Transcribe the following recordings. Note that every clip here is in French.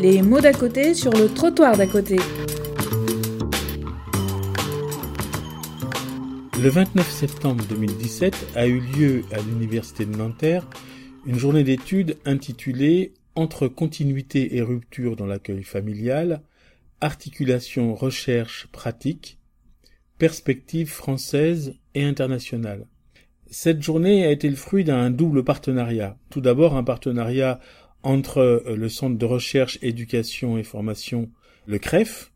Les mots d'à côté sur le trottoir d'à côté. Le 29 septembre 2017 a eu lieu à l'Université de Nanterre une journée d'études intitulée Entre continuité et rupture dans l'accueil familial, articulation recherche pratique, perspective française et internationale. Cette journée a été le fruit d'un double partenariat. Tout d'abord un partenariat entre euh, le Centre de recherche, éducation et formation, le CREF,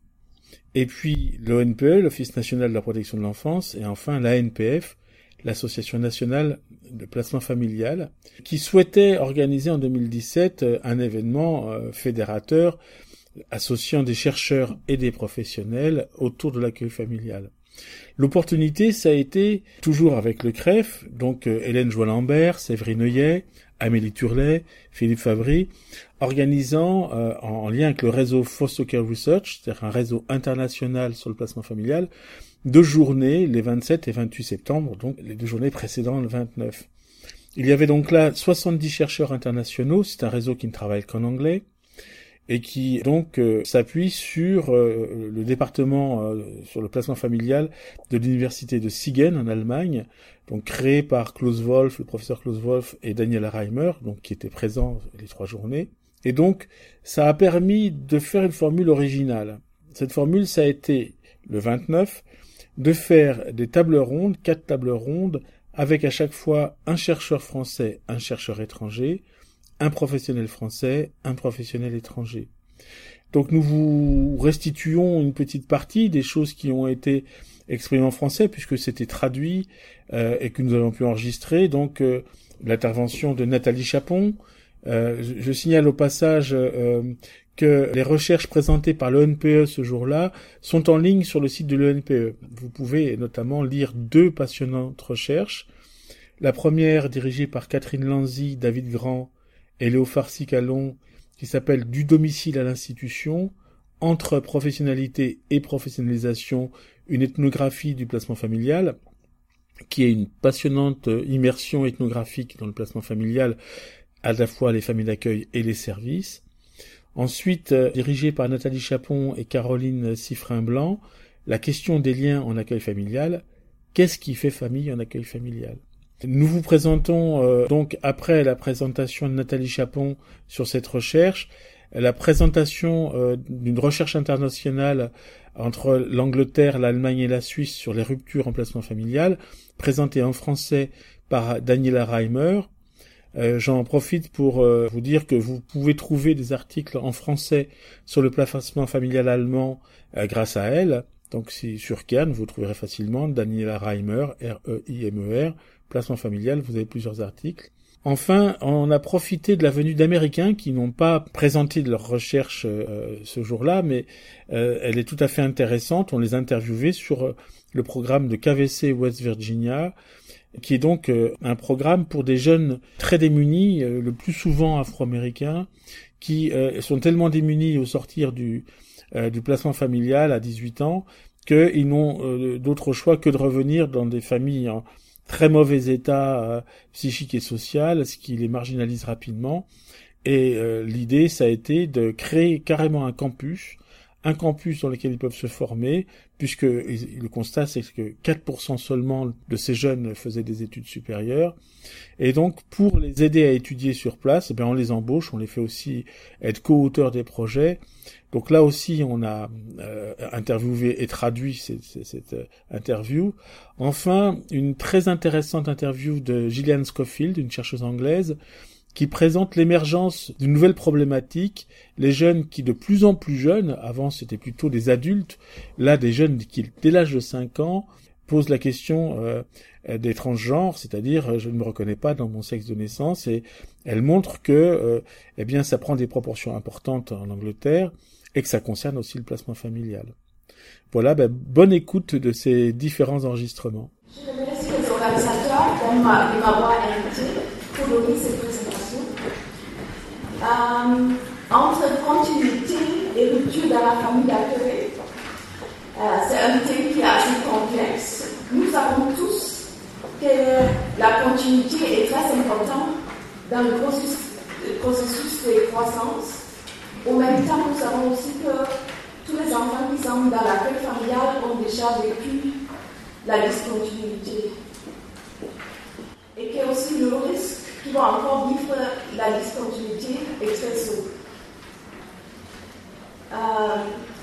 et puis l'ONPE, l'Office national de la protection de l'enfance, et enfin l'ANPF, l'Association nationale de placement familial, qui souhaitait organiser en 2017 euh, un événement euh, fédérateur associant des chercheurs et des professionnels autour de l'accueil familial. L'opportunité, ça a été, toujours avec le CREF, donc Hélène Joie-Lambert, Séverine Neuillet, Amélie Turlet, Philippe Fabry, organisant, euh, en, lien avec le réseau Foster Care Research, c'est-à-dire un réseau international sur le placement familial, deux journées, les 27 et 28 septembre, donc les deux journées précédant le 29. Il y avait donc là 70 chercheurs internationaux, c'est un réseau qui ne travaille qu'en anglais, et qui donc euh, s'appuie sur euh, le département euh, sur le placement familial de l'université de Siegen en Allemagne, donc créé par Klaus Wolf, le professeur Klaus Wolf et Daniel Reimer, donc qui étaient présents les trois journées. Et donc ça a permis de faire une formule originale. Cette formule, ça a été le 29 de faire des tables rondes, quatre tables rondes, avec à chaque fois un chercheur français, un chercheur étranger, un professionnel français, un professionnel étranger. Donc nous vous restituons une petite partie des choses qui ont été exprimées en français puisque c'était traduit euh, et que nous avons pu enregistrer. Donc euh, l'intervention de Nathalie Chapon. Euh, je, signale au passage que les recherches présentées par l'ONPE ce jour-là sont en ligne sur le site de l'ONPE. Vous pouvez notamment lire deux passionnantes recherches. La première dirigée par Catherine Lanzy, David Grand et qui s'appelle Du domicile à l'institution, entre professionnalité et professionnalisation, une ethnographie du placement familial, qui est une passionnante immersion ethnographique dans le placement familial, à la fois les familles d'accueil et les services. Ensuite, euh, dirigée par Nathalie Chapon et Caroline Siffrin-Blanc, la question des liens en accueil familial. Qu'est-ce qui fait famille en accueil familial? Nous vous présentons euh, donc après la présentation de Nathalie Chapon sur cette recherche, la présentation euh, d'une recherche internationale entre l'Angleterre, l'Allemagne et la Suisse sur les ruptures en placement familial, présentée en français par Daniela Reimer. Euh, j'en profite pour vous dire que vous pouvez trouver des articles en français sur le placement familial allemand grâce à elle. Donc si sur Kern, vous trouverez facilement Daniela Reimer, R-E-I-M-E-R, placement familial, vous avez plusieurs articles. Enfin, on a profité de la venue d'Américains qui n'ont pas présenté de leur recherche euh, ce jour-là, mais euh, elle est tout à fait intéressante. On les a interviewés sur euh, le programme de KVC West Virginia, qui est donc un programme pour des jeunes très démunis, le plus souvent afro-américains, qui sont tellement démunis au sortir du, placement familial à 18 ans qu'ils n'ont d'autre choix que de revenir dans des familles très mauvais état euh, psychique et social, ce qui les marginalise rapidement. Et euh, l'idée, ça a été de créer carrément un campus, un campus dans lequel ils peuvent se former, puisque le constat, c'est que 4% seulement de ces jeunes faisaient des études supérieures. Et donc, pour les aider à étudier sur place, eh bien, on les embauche, on les fait aussi être co-auteurs des projets. Donc là aussi, on a euh, interviewé et traduit cette, euh, interview. Enfin, une très intéressante interview de Gillian Schofield, une chercheuse anglaise, qui présente l'émergence d'une nouvelle problématique, les jeunes qui de plus en plus jeunes, avant c'était plutôt des adultes, là des jeunes qui dès l'âge de 5 ans posent la question euh, des transgenres, c'est-à-dire je ne me reconnais pas dans mon sexe de naissance, et elle montre que eh bien ça prend des proportions importantes en Angleterre, et que ça concerne aussi le placement familial. Voilà, ben, bonne écoute de ces différents enregistrements. Euh, entre continuité et rupture dans la famille d'accueil, euh, c'est un thème qui est assez complexe. Nous savons tous que la continuité est très importante dans le processus, de croissance Au même temps, nous savons aussi que tous les enfants qui sont dans l'accueil familial ont déjà vécu la discontinuité. Et qu'il y a aussi le risque qu'ils vont encore vivre la discontinuité expresso. Euh,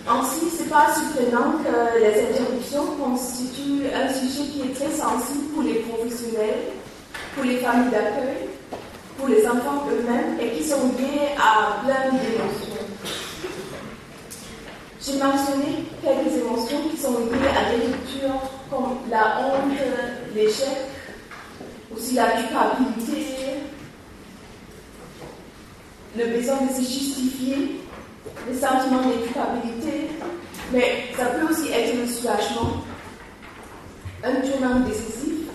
ainsi, ce n'est pas surprenant que les interruptions constituent un sujet qui est très sensible pour les professionnels, pour les familles d'accueil, pour les enfants eux-mêmes et qui sont liés à plein d'émotions. J'ai mentionné quelques émotions qui sont liées à des ruptures comme la honte, l'échec, aussi la culpabilité, le besoin de se justifier, le sentiment de culpabilité, mais ça peut aussi être le soulagement, un tournant décisif,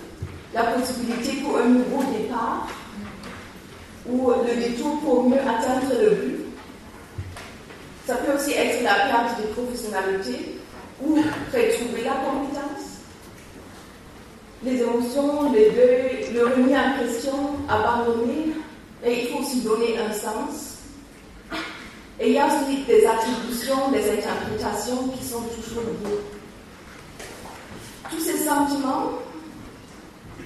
la possibilité pour un nouveau départ, ou le détour pour mieux atteindre le but. Ça peut aussi être la perte de professionnalité ou retrouver la compétence. Les émotions, les deuils, le remis en question, abandonner, mais il faut aussi donner un sens. Et il y a aussi des attributions, des interprétations qui sont toujours liées. Tous ces sentiments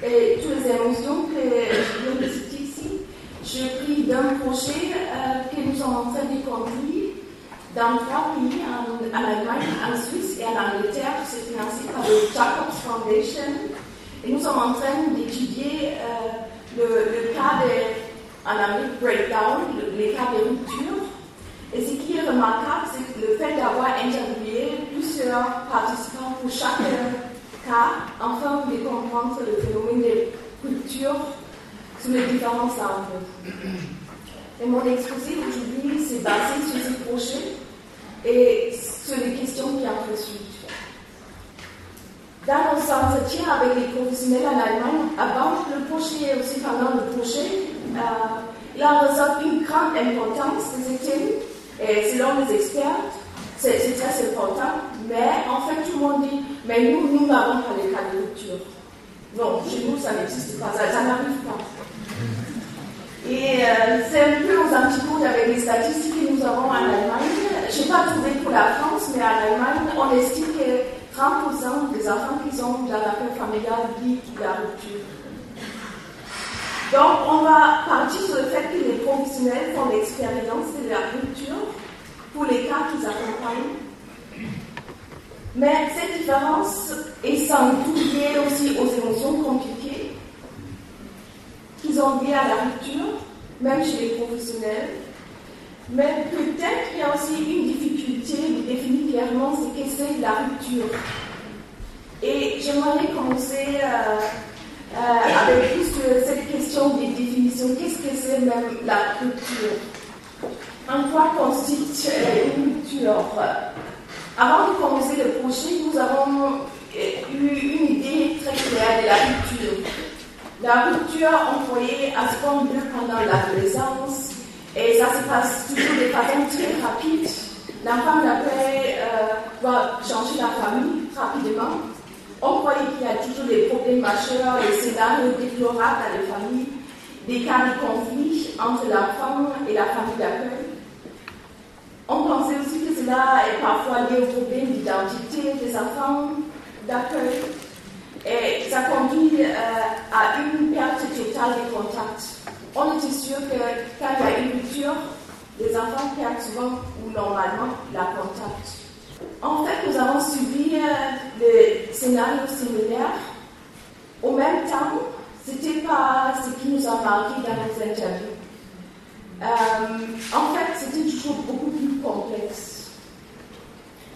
et toutes les émotions que je viens de citer ici je prie d'un projet euh, que nous sommes en train de conduire dans trois pays, en, Allemagne, en Suisse et en Angleterre. C'est financé par le Jacobs Foundation. Et nous sommes en train d'étudier euh, le, cas de, en Amérique, breakdown, cas de rupture. Et ce qui est remarquable, c'est le fait d'avoir interviewé plusieurs participants pour chaque cas, afin de comprendre le phénomène de rupture sur les différents centres. Et mon exposé aujourd'hui s'est basé sur ces projets et sur les questions qui en suite. Dans nos entretiens avec les professionnels en Allemagne, avant le projet et aussi pendant le projet, euh, il en ressort une grande importance des études et selon les experts, c'est très important, mais en fait tout le monde dit, mais nous, nous n'avons pas les cas de rupture. Non, chez nous, ça n'existe pas, ça n'arrive pas. Et euh, c'est un peu aux antipodes avec les statistiques que nous avons en Allemagne. Je n'ai pas trouvé pour la France, mais en Allemagne, on estime que 30% des enfants qui sont dans la paix familiale vivent la rupture. Donc, on va partir sur le fait que les professionnels font l'expérience de la rupture pour les cas qu'ils accompagnent. Mais cette différence est sans doute liée aussi aux émotions compliquées qu'ils ont lié à la rupture, même chez les professionnels. Mais peut-être qu'il y a aussi une difficulté de définir clairement ce que c'est la rupture. Et j'aimerais commencer euh, euh, avec plus cette des définitions. Qu'est-ce que c'est même la rupture? En quoi consiste une rupture Avant de commencer le projet, nous avons eu une idée très claire de la rupture. La rupture employée à ce point pendant l'adolescence, et ça se passe toujours de façon très rapide. L'enfant d'après euh, va changer la famille rapidement. On croyait qu'il y a toujours des problèmes majeurs, des scénarios déplorables dans les familles, des cas de conflit entre l'enfant et la famille d'accueil. On pensait aussi que cela est parfois lié aux problèmes d'identité des enfants d'accueil. Et ça conduit euh, à une perte totale de contact. On était sûr que quand il y a une rupture, les enfants perdent souvent ou normalement la contact. En fait, nous avons suivi euh, des scénarios similaires. Au même temps, ce n'était pas ce qui nous a marqué dans nos interviews. Euh, en fait, c'était toujours beaucoup plus complexe.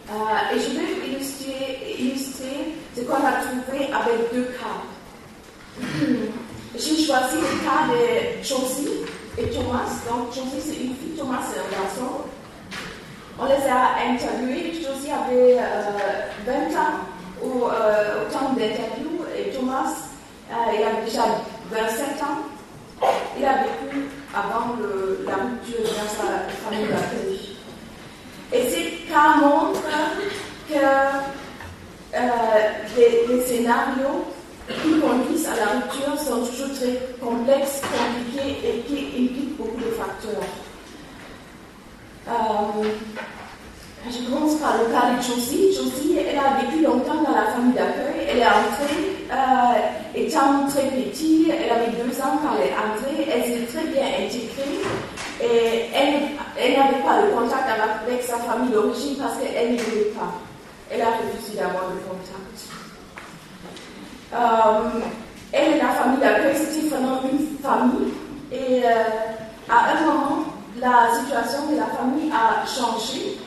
Euh, et je vais illustrer, illustrer ce qu'on a trouvé avec deux cas. J'ai choisi le cas de Josie et Thomas. Donc, Josie, c'est une fille, Thomas, c'est un garçon. On les a interviewés. Josie avait 20 euh, ans au, euh, au temps d'interview et Thomas, il avait déjà 27 ans. Il a vécu avant la rupture dans sa famille d'accueil. Et ces cas montrent que euh, les, scénarios qui conduisent à la rupture sont toujours très complexes, compliqués et qui impliquent beaucoup de facteurs. Euh, je commence par le cas de Josie. Josie, elle a vécu longtemps dans la famille d'accueil. Elle est entrée, euh, étant très petite, elle avait deux ans quand elle est entrée. Elle s'est très bien intégrée. Et elle, n'avait pas de contact avec, sa famille d'origine parce qu'elle ne voulait pas. Elle a refusé d'avoir le contact. Euh, elle et la famille d'accueil, c'était vraiment une famille. Et euh, à un moment, la situation de la famille a changé.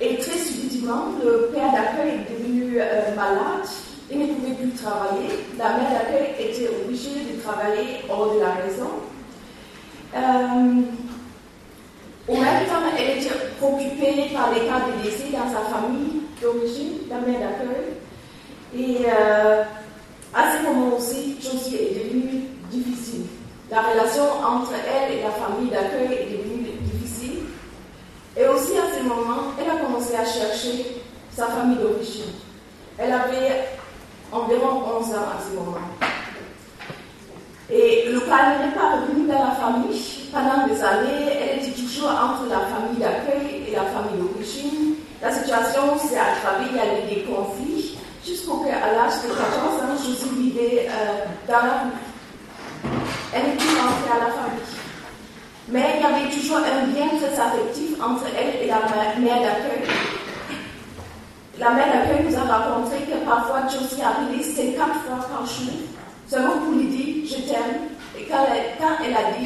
Et très subitement, le père d'accueil est devenu euh, malade. Il ne pouvait plus travailler. La mère d'accueil était obligée de travailler hors de la maison. Euh, au même temps, elle était préoccupée par les cas de décès dans sa famille d'origine, la mère d'accueil. Et euh, à ce moment aussi, Josie est devenue difficile. La relation entre elle et la famille d'accueil est devenue difficile. Et aussi à ce moment, elle a commencé à chercher sa famille d'origine. Elle avait environ 11 ans à ce moment. Et le calme n'est pas revenu dans la famille. Pendant des années, elle était toujours entre la famille d'accueil et la famille d'origine. La situation s'est aggravée, il y avait des conflits, jusqu'au qu'à l'âge de 14 ans, je suis vivée euh, dans la. Elle était rentrée à la famille. Mais il y avait toujours un lien très affectif entre elle et la mère d'accueil. La mère d'accueil nous a raconté que parfois Josie arrivait 50 fois par jour seulement pour lui dire je t'aime. Et quand elle, a dit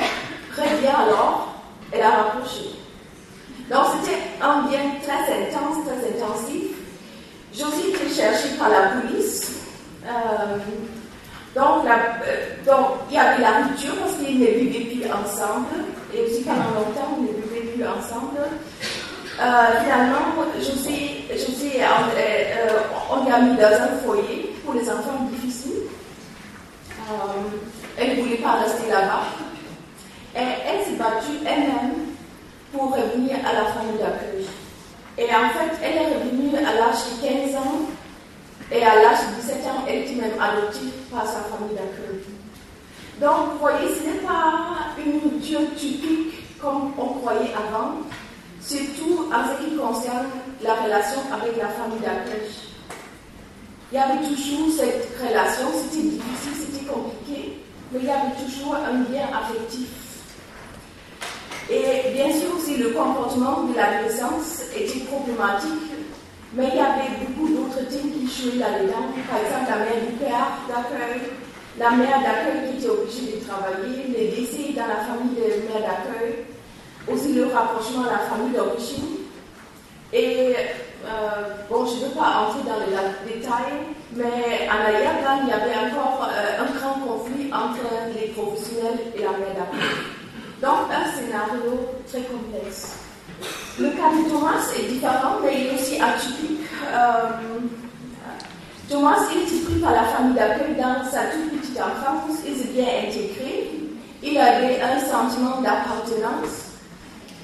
bien alors, elle a rapproché. Donc c'était un bien très intense, très intensif. Josie été cherchée par la police. Euh, donc, euh, donc, il y avait la rupture parce qu'ils ne vivaient plus ensemble. Et aussi pendant longtemps, ils ne vivaient plus ensemble. Euh, finalement, Josie, Josie on l'a mis dans un foyer pour les enfants difficiles. Euh, elle ne voulait pas rester là-bas. Et elle s'est battue elle-même pour revenir à la famille d'accueil. Et en fait, elle est revenue à l'âge de 15 ans et à l'âge de 17 ans, elle était même adoptée par sa famille d'accueil. Donc, vous voyez, ce n'est pas une rupture typique comme on croyait avant, surtout en ce qui concerne la relation avec la famille d'accueil. Il y avait toujours cette relation, c'était difficile, c'était compliqué, mais il y avait toujours un lien affectif. Et bien sûr aussi le comportement de l'adolescence était problématique, mais il y avait beaucoup d'autres thèmes qui jouaient là-dedans. Par exemple, la mère du père d'accueil, la mère d'accueil qui était obligée de travailler, les décès dans la famille de mère d'accueil, aussi le rapprochement à la famille d'origine. Et euh, bon, je ne veux pas entrer dans les détails, mais en arrière-plan, il y avait encore euh, un grand conflit entre les professionnels et la mère Donc, un scénario très complexe. Le cas de Thomas est différent, mais il est aussi atypique. Euh, Thomas est pris par la famille d'accueil dans sa toute enfance, il bien intégré, il avait un sentiment d'appartenance,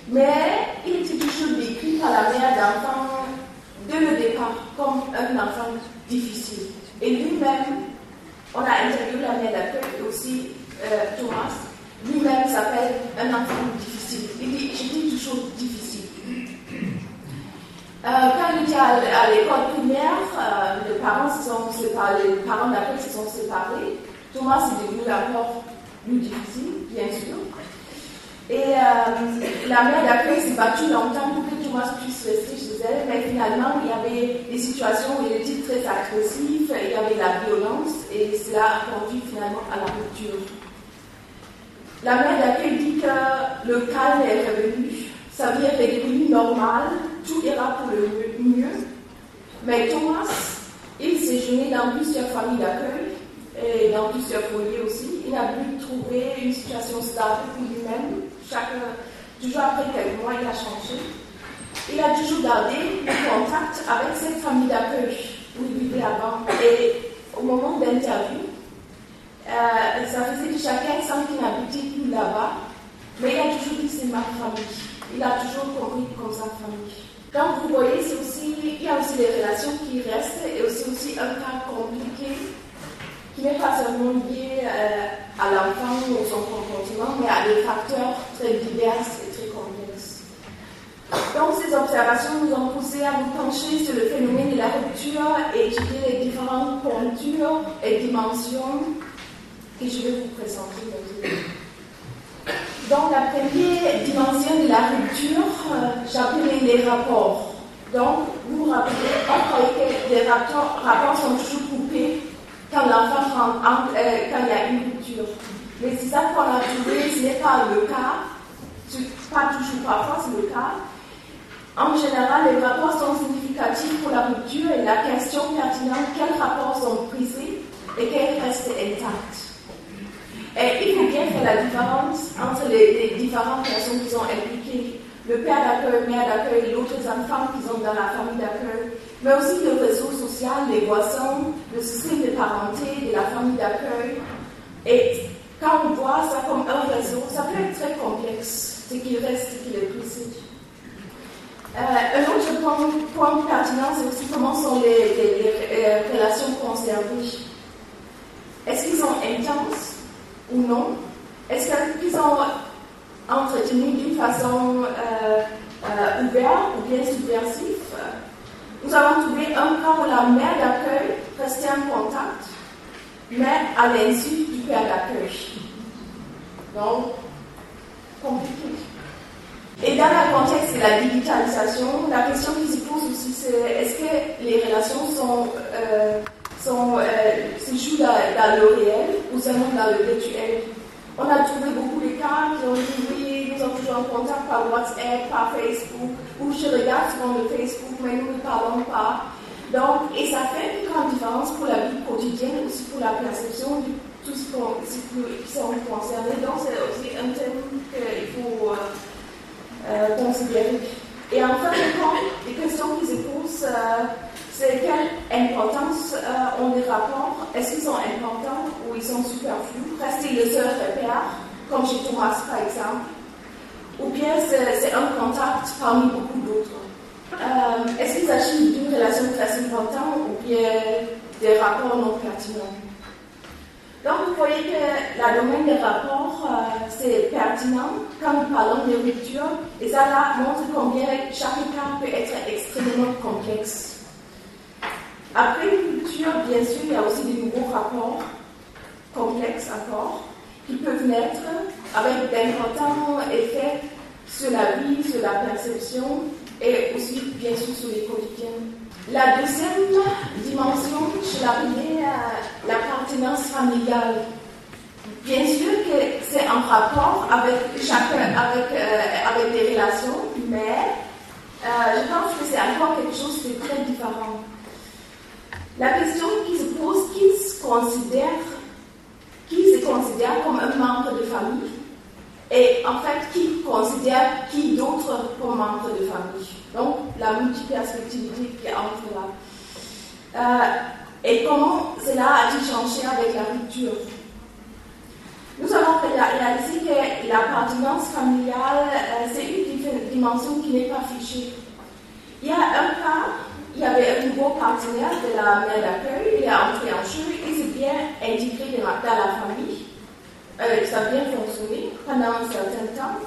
mais il était toujours décrit par la mère d'enfant de le départ comme un enfant difficile. Et lui-même, on a interviewé la mère d'accueil aussi euh, Thomas, lui-même s'appelle un enfant difficile. Il dit, toujours difficile. Euh, quand il était à, l'école primaire, euh, les parents se sont séparés, les parents se sont séparés. Thomas est devenu encore plus difficile, bien sûr. Et la mère d'accueil s'est battue longtemps pour que Thomas puisse rester mais finalement, il y avait des situations où il était très agressif, il y avait la violence, et cela a conduit finalement à la rupture. La mère d'accueil dit que le calme est revenu, sa vie est devenue normale, tout ira pour le mieux. Mais Thomas, il s'est jeûné dans plusieurs familles d'accueil et dans plusieurs foyers aussi. Il a pu trouver une situation stable pour lui-même. toujours après quelques mois, il a changé il a toujours gardé le contact avec cette famille d'accueil où il vivait avant. Et au moment d'interview, euh, ça faisait que chacun semble qu'il n'habitait plus là-bas, mais il a toujours dit c'est ma famille. Il a toujours compris comme sa famille. Donc vous voyez, aussi, il y a aussi des relations qui restent et aussi, aussi un cas compliqué qui n'est pas seulement lié euh, à l'enfant ou son comportement, mais à des facteurs très divers et très complexes. Donc, ces observations nous ont poussé à nous pencher sur le phénomène de la rupture et étudier les différentes contours et dimensions que je vais vous présenter aujourd'hui. Donc, la première dimension de la rupture, euh, les rapports. Donc, vous vous rappelez, on croyait les rapports, sont toujours coupés euh, quand il y a une rupture. Mais c'est ça qu'on a trouvé, ce n'est pas le cas, pas toujours parfois c'est le cas. En général, les rapports sont significatifs pour la rupture et la question pertinente, quels rapports sont brisés et quels restent intacts. Et il faut bien faire la différence entre les, différentes personnes qui sont impliquées. Le père d'accueil, mère d'accueil, d'autres enfants qui sont dans la famille d'accueil, mais aussi le réseau social, les voisins, le système de parenté de la famille d'accueil. Et quand on voit ça comme un réseau, ça peut être très complexe, ce qui reste, ce qui est précis. Euh, un autre point, point pertinent, c'est aussi comment sont les, les relations conservées. Est-ce qu'ils sont intenses ou non? Est-ce qu'ils sont entretenus d'une façon euh, euh, ouverte ou bien subversive? Nous avons trouvé un cas où la mère d'accueil restait en contact, mais à l'insu du père d'accueil. Donc, compliqué. Et dans le contexte de la digitalisation, la question qui se pose aussi, c'est est-ce que les relations sont, euh, sont, euh, se jouent dans, le réel ou seulement dans le virtuel? On a trouvé beaucoup de cas qui ont dit sommes toujours en contact par WhatsApp, par Facebook, ou je regarde souvent le Facebook, mais nous ne parlons pas. Donc, et ça fait une grande différence pour la vie quotidienne, aussi pour la perception de tout ce qui sont concernés. Donc, c'est aussi un thème qu'il faut. Euh, euh, considérer. Et en fin de compte, les questions qui se posent, euh, c'est quelle importance ont les rapports? Est-ce qu'ils sont importants ou ils sont superflus? Rester le seul repère, comme chez Thomas par exemple Ou bien c'est un contact parmi beaucoup d'autres. Est-ce qu'il s'agit d'une relation très importante ou bien des rapports non pertinents? Donc, vous voyez que la domaine des rapports, euh, c'est pertinent. Quand nous parlons de rupture, et ça là, montre combien chaque cas peut être extrêmement complexe. Après une rupture, bien sûr, il y a aussi de nouveaux rapports, complexes encore, qui peuvent naître avec d'importants effets sur la vie, sur la perception et aussi, bien sûr, sur les quotidiens. La deuxième dimension, je l'ai à l'appartenance familiale. Bien sûr que c'est en rapport avec chacun, avec, euh, avec des relations, mais euh, je pense que c'est encore quelque chose de très différent. La question qui se pose, qui se considère, qui se considère comme un membre de famille et en fait qui considère qui d'autre comme membre de famille. Donc, la multiperspectivité qui entre là. Euh, et comment cela a-t-il changé avec la rupture? Nous avons réalisé que l'appartenance familiale, euh, c'est une dimension qui n'est pas fichée. Il y a un cas, il y avait un nouveau partenaire de la mère d'accueil, il est entré en jeu, il s'est bien intégré dans la famille, euh, ça a bien fonctionné pendant un certain temps.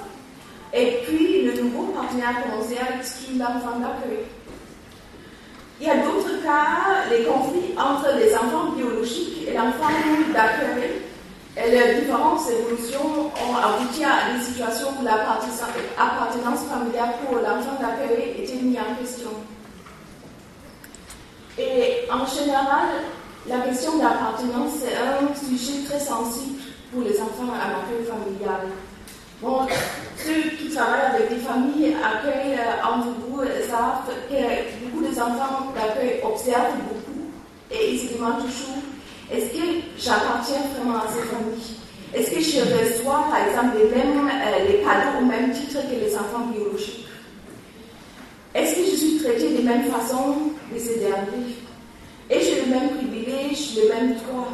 Et puis, le nouveau partenaire a commencé à exclure l'enfant d'accueil. Il y a d'autres cas, les conflits entre les enfants biologiques et l'enfant d'accueil. Et les différentes évolutions ont abouti à des situations où l'appartenance familiale pour l'enfant d'accueil était mise en question. Et en général, la question de l'appartenance, c'est un sujet très sensible pour les enfants à l'accueil familial. Bon, ceux qui travaillent avec des familles accueillent euh, entre vous savent que beaucoup d'enfants d'accueil observent beaucoup et ils se demandent toujours est-ce que j'appartiens vraiment à ces familles? Est-ce que je reçois par exemple les mêmes euh, les cadeaux au même titre que les enfants biologiques? Est-ce que je suis traitée de la même façon que ces derniers. Et j'ai le même privilège, le même droit.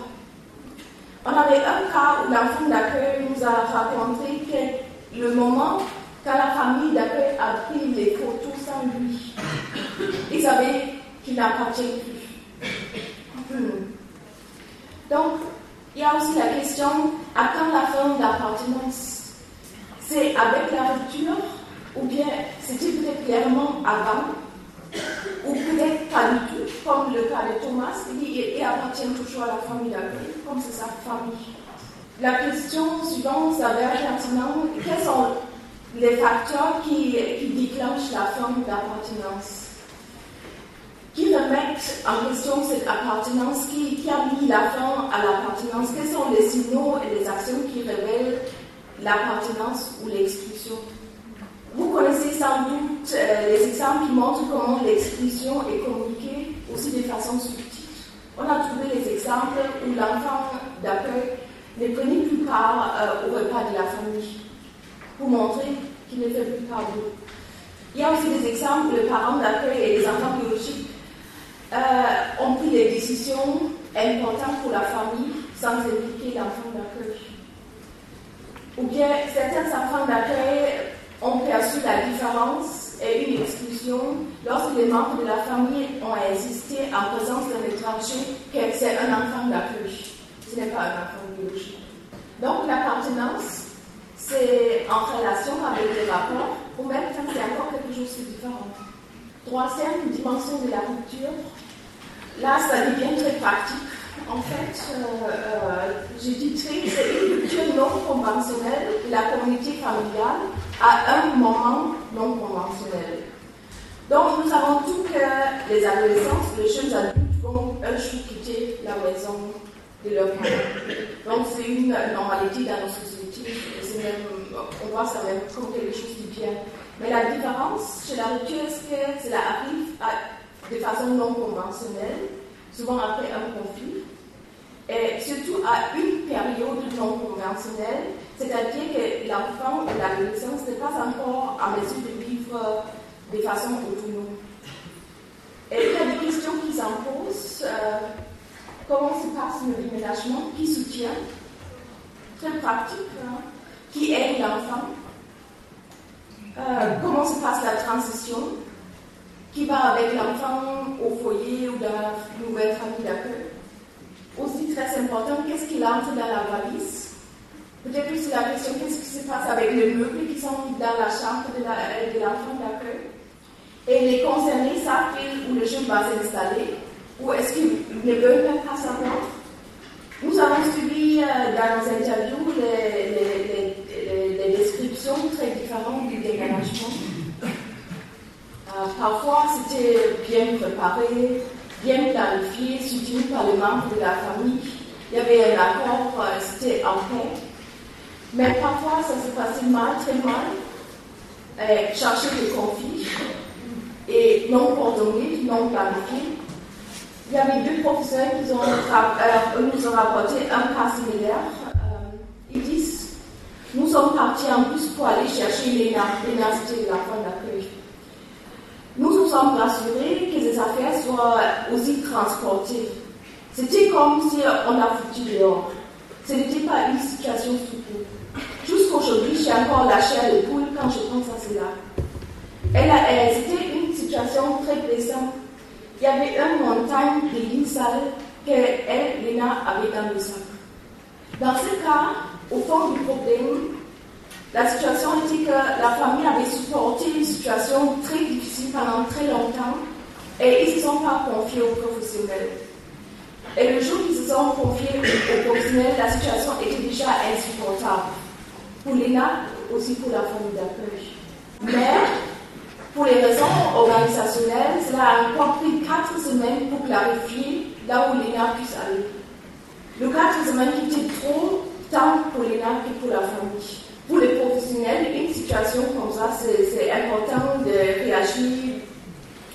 On avait un cas où l'enfant d'accueil nous a raconté que le moment quand la famille d'accueil a pris les photos sans lui, ils savaient qu'il n'appartient plus. Donc, il y a aussi la question à quand la forme d'appartenance? C'est avec la rupture ou bien c'était clairement avant, ou peut-être pas du tout, comme le cas de Thomas, dit il appartient toujours à la famille d'accueil, comme c'est sa famille. La question suivante s'avère pertinente quels sont les facteurs qui, qui déclenchent la forme d'appartenance? Qui remettent en question cette appartenance, qui, qui a mis la fin à l'appartenance, quels sont les signaux et les actions qui révèlent l'appartenance ou l'exclusion? Vous connaissez sans doute euh, les exemples qui montrent comment l'exclusion est communiquée aussi de façon subtile. On a trouvé les exemples où l'enfant d'accueil ne prenait plus part euh, au repas de la famille pour montrer qu'il ne fait plus part d'eux. Il y a aussi des exemples où les parents d'accueil et les enfants biologiques euh, ont pris des décisions importantes pour la famille sans impliquer l'enfant d'accueil. Ou bien certains enfants d'accueil ont perçu la différence et une exclusion lorsque les membres de la famille ont insisté en présence d'un étranger que c'est un enfant d'accueil. Ce n'est pas un enfant biologique. Donc l'appartenance, c'est en relation avec les rapports, ou même quand c'est encore quelque chose de différent. Troisième dimension de la rupture, là ça devient très pratique en fait, euh, euh, j'ai titré une non conventionnelle de la communauté familiale à un moment non conventionnel. Donc, nous savons tous que les adolescents, les jeunes adultes vont un jour quitter la maison de leur parents. Donc, c'est une normalité dans nos sociétés. on voit ça même comme quelque chose qui vient. Mais la différence chez la rupture, c'est que cela arrive de façon non conventionnelle, souvent après un conflit et surtout à une période non conventionnelle, c'est-à-dire que l'enfant ou l'adolescence n'est pas encore en mesure de vivre de façon autonome. Et il y a des questions qui s'imposent. Euh, comment se passe le déménagement Qui soutient Très pratique. Hein? Qui aide l'enfant? Euh, Comment se passe la transition? Qui va avec l'enfant au foyer ou dans la nouvelle famille d'accueil? Aussi très important, qu'est-ce qu'il entre dans la valise? Peut-être aussi la question, qu'est-ce qui se passe avec les meubles qui sont dans la chambre de l'enfant la, d'accueil? Et les concernés savent où le jeune va s'installer ou est-ce qu'ils ne veulent même pas savoir Nous avons suivi euh, dans nos interviews les, descriptions très différentes du déménagement. Euh, parfois, c'était bien préparé, bien planifié, soutenu par les membres de la famille. Il y avait un accord, euh, c'était en paix. Mais parfois, ça se passait mal, très mal. Euh, chercher des conflits et non coordonnés, non planifiés. Il y avait deux professeurs qui euh, nous ont rapporté un cas similaire. ils disent Nous sommes partis en bus pour aller chercher Léna. Léna, c'était l'enfant d'accueil. Nous nous sommes rassurés que les affaires soient aussi transportées. C'était comme si on a foutu dehors. Ce n'était pas une situation souple. Jusqu'aujourd'hui, j'ai encore la chair de poule quand je pense à cela. Elle, c'était une situation très plaisante. Il y avait une montagne de lignes sales qu'elle, Lena, avait dans le sac. Dans ce cas, au fond du problème, la situation était que la famille avait supporté une situation très difficile pendant très longtemps et ils ne se sont pas confiés aux professionnels. Et le jour qu'ils se sont confiés aux professionnels, la situation était déjà insupportable. Pour l'ENA, aussi pour la famille d'accueil. Mais, pour les raisons organisationnelles, cela a encore pris quatre semaines pour clarifier là où l'ENA puisse aller. Le quatre semaines qui était trop, tant pour l'ENA que pour la famille pour les professionnels, une situation comme ça, c'est important de réagir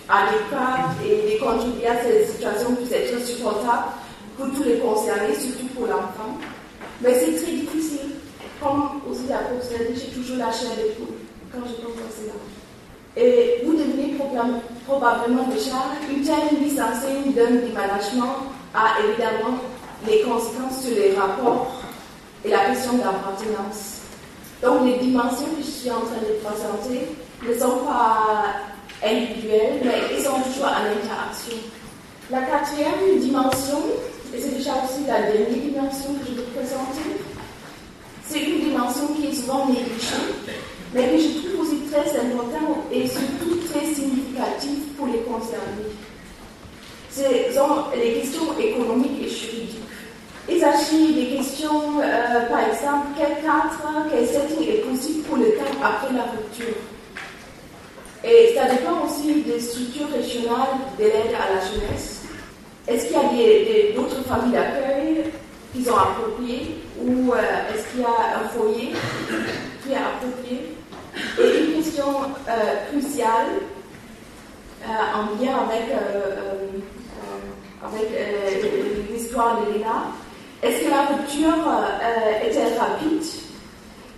à l'écart et de contribuer à ces situations qui sont très supportables pour tous les concernés, surtout pour l'enfant. Mais c'est très difficile. Comme aussi la professeure dit, j'ai toujours la chair des poules quand je pense à cela. Et vous devenez probablement déjà une telle mise en scène d'un déménagement a évidemment les conséquences sur les rapports et la question de l'appartenance. Donc les dimensions que je suis en train de présenter ne sont pas individuelles, mais elles sont toujours en interaction. La quatrième dimension, et c'est déjà aussi la dernière dimension que je vais présenter, c'est une dimension qui est souvent négligée, mais que je trouve aussi très important et surtout très significatif pour les concernés. Ce sont les questions économiques et juridiques. Il s'agit des questions, euh, par exemple, quel cadre, quel setting est possible pour le temps après la rupture. Et ça dépend aussi des structures régionales de l'aide à la jeunesse. Est-ce qu'il y a d'autres familles d'accueil qui sont appropriées ou euh, est-ce qu'il y a un foyer qui est approprié? Et une question euh, cruciale euh, en lien avec, avec l'histoire de l'ENA, est-ce que la rupture était rapide?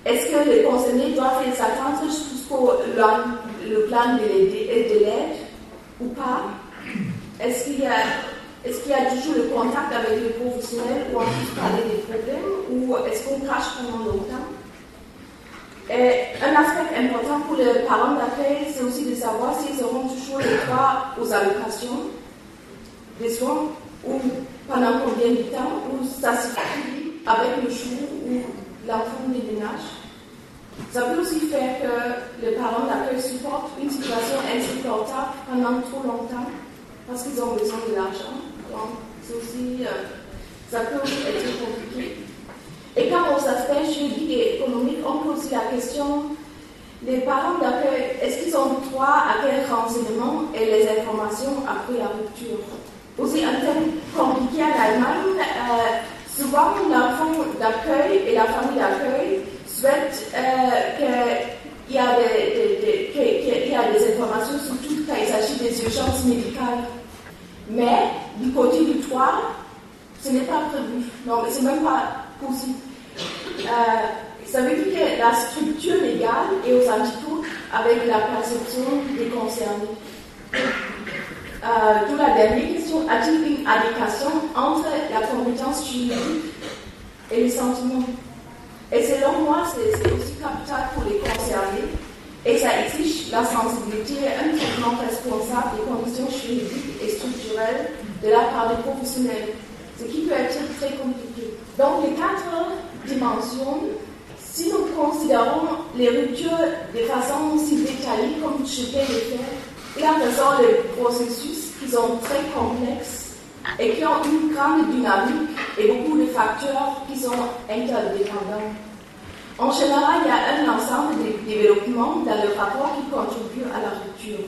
Est-ce que les concernés doivent s'attendre jusqu'au le plan de l'aide ou pas? Est-ce qu'il y a toujours le contact avec les professionnels ou on peut parler des problèmes ou est-ce qu'on crache pendant longtemps? Un aspect important pour les parents d'accueil, c'est aussi de savoir s'ils auront toujours le droit aux allocations des soins ou pendant combien de temps ou ça se fait avec le jour où l'enfant déménage. Ça peut aussi faire que les parents d'accueil supportent une situation insupportable pendant trop longtemps parce qu'ils ont besoin de l'argent. Donc, aussi, euh, ça peut être compliqué. Et quand aux aspects juridiques et économiques, on pose aussi la question les parents d'accueil, est-ce qu'ils ont droit à quels renseignements et les informations après la rupture? Aussi, un thème compliqué en Allemagne, euh, souvent l'enfant d'accueil et la famille d'accueil souhaitent euh, qu'il y, des, y a des informations, surtout quand il s'agit des urgences médicales. Mais du côté du toit, ce n'est pas prévu. Non, mais c'est même pas possible. Euh, ça veut dire que la structure légale est aux antipodes avec la perception des concernés. Euh, la dernière a-t-il une adéquation entre la compétence juridique et les sentiments Et selon moi, c'est aussi capital pour les concernés et ça exige la sensibilité et un traitement responsable des conditions juridiques et structurelles de la part des professionnels, ce qui peut être très compliqué. Donc les quatre dimensions, si nous considérons les ruptures de façon si détaillée comme je vais le faire, il a raison les processus qui sont très complexes et qui ont une grande dynamique et beaucoup de facteurs qui sont interdépendants. En général, il y a un ensemble de développements dans le rapport qui contribuent à la rupture.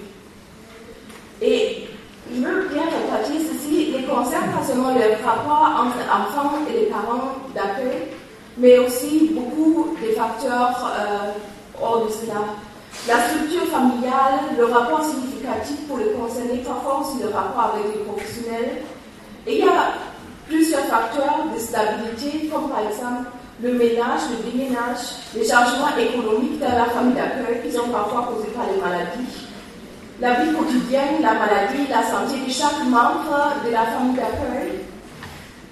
Et je veux bien repartir ceci, les concerne pas seulement le rapport entre enfants et les parents d'accueil, mais aussi beaucoup de facteurs euh, hors de cela. La structure familiale, le rapport significatif pour les concernés, parfois aussi le rapport avec les professionnels. Et il y a plusieurs facteurs de stabilité, comme par exemple le ménage, le déménage, les changements économiques dans la famille d'accueil qui sont parfois causés par les maladies, la vie quotidienne, la maladie, la santé de chaque membre de la famille d'accueil.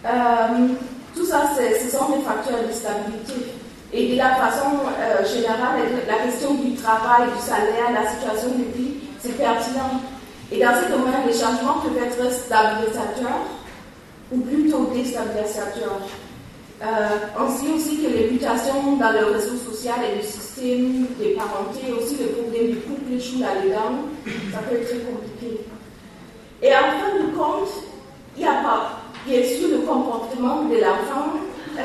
Euh, tout ça, ce sont des facteurs de stabilité. Et de la façon euh, générale, la question du travail, du salaire, la situation de vie, c'est pertinent. Et dans ce domaine, les changements peuvent être stabilisateurs ou plutôt déstabilisateurs. Euh, on sait aussi que les mutations dans le réseau social et le système des parentés, aussi le problème du couple joue là-dedans, ça peut être très compliqué. Et en fin de compte, il y a pas, bien sûr, le comportement de l'enfant euh,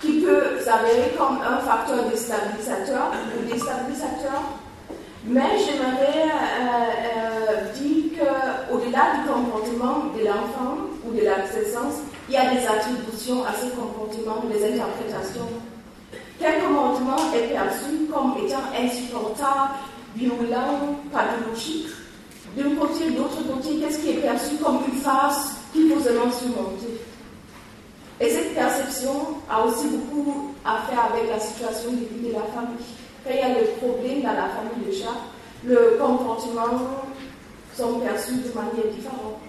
qui peut s'avérer comme un facteur déstabilisateur ou déstabilisateur. Mais j'aimerais euh, dire qu'au-delà du comportement de l'enfant ou de l'adolescence, il y a des attributions à ce comportement, des interprétations. Quel comportement est perçu comme étant insupportable, violent, pathologique? D'un côté, de l'autre côté, qu'est-ce qui est perçu comme une phase qu'il faut seulement surmonter? Et cette perception a aussi beaucoup à faire avec la situation de vie de la famille. Quand il y a le problème dans la famille déjà, le comportement sont perçus de manière différente.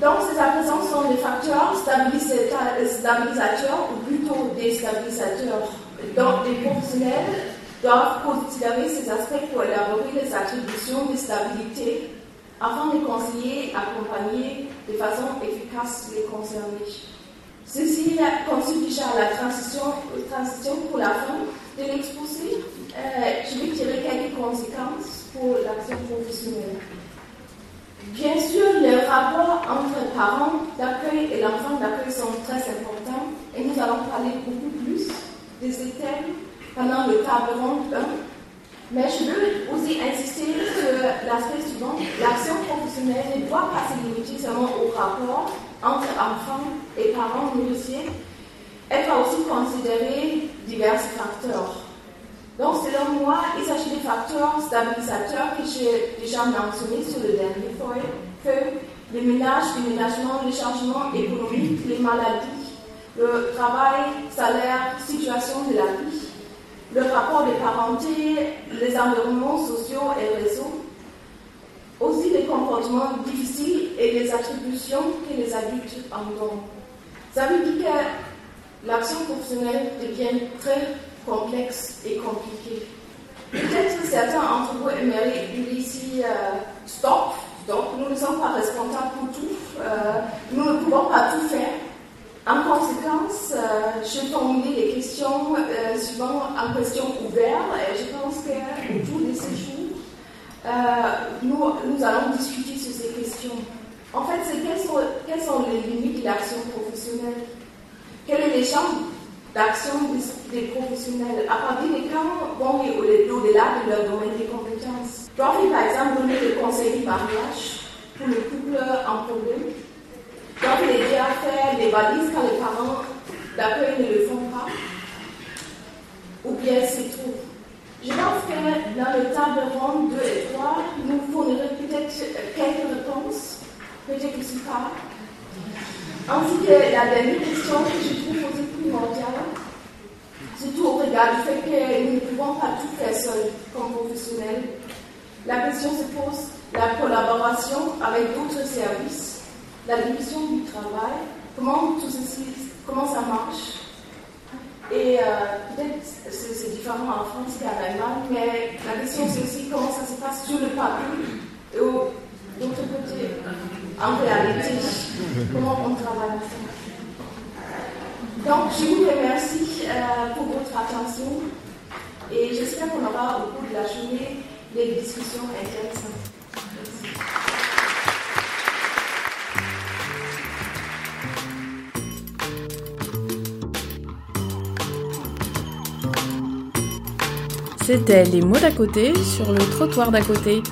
Donc, ces absences sont des facteurs stabilisateurs ou plutôt déstabilisateurs. Donc, les professionnels doivent considérer ces aspects pour élaborer les attributions de stabilité afin de conseiller, accompagner de façon efficace les concernés. Ceci constitue déjà la transition, transition pour la fin de l'exposé, euh, je vais tirer quelques conséquences pour l'action professionnelle. Bien sûr, le rapport entre parents d'accueil et l'enfant d'accueil sont très importants et nous allons parler beaucoup plus de ces thèmes pendant le table ronde 1. Mais je veux aussi insister sur l'aspect suivant. L'action professionnelle ne doit pas se limiter seulement au rapport entre enfants et parents négociés, elle doit aussi considérer divers facteurs. Donc, selon moi, il s'agit des facteurs stabilisateurs que j'ai déjà mentionnés sur le dernier feuille, les ménages, le ménagement, les changements économiques, les maladies, le travail, salaire, situation de la vie, le rapport de parenté, les environnements sociaux et réseaux, aussi les comportements difficiles et les attributions que les adultes en. Ça veut dire que l'action professionnelle devient très complexe et compliquée. Peut-être que certains d'entre vous aimeraient dire ici euh, stop, stop, nous ne sommes pas responsables pour tout, euh, nous ne pouvons pas tout faire. En conséquence, euh, je formule les questions euh, suivant en question ouverte et je pense qu'autour de ces jours, euh, nous, allons discuter sur ces questions. En fait, c'est quelles sont les limites de l'action professionnelle? Quel est champs d'action des, professionnels? À partir de quand vont au-delà de leur domaine de compétences Doivent-ils par exemple donner des conseils de mariage pour le couple en problème. Donc, les à faire des valises quand les parents d'accueil ne le font pas, ou bien c'est tout. Je pense que dans le table ronde 2 et 3, nous fournirons peut-être quelques réponses, peut-être aussi pas. Ainsi que la dernière question que je trouve aussi primordiale, surtout au regard du fait que nous ne pouvons pas tout faire seuls comme professionnels. La question se pose la collaboration avec d'autres services la division du travail, comment tout ceci, comment ça marche. Et euh, peut-être c'est différent en France qu'en Allemagne, mais la question c'est aussi comment ça se passe sur le papier et d'autre côté, en réalité, comment on travaille ensemble. Donc, je vous remercie euh, pour votre attention et j'espère qu'on aura au cours de la journée des discussions intéressantes. C'était les mots d'à côté sur le trottoir d'à côté.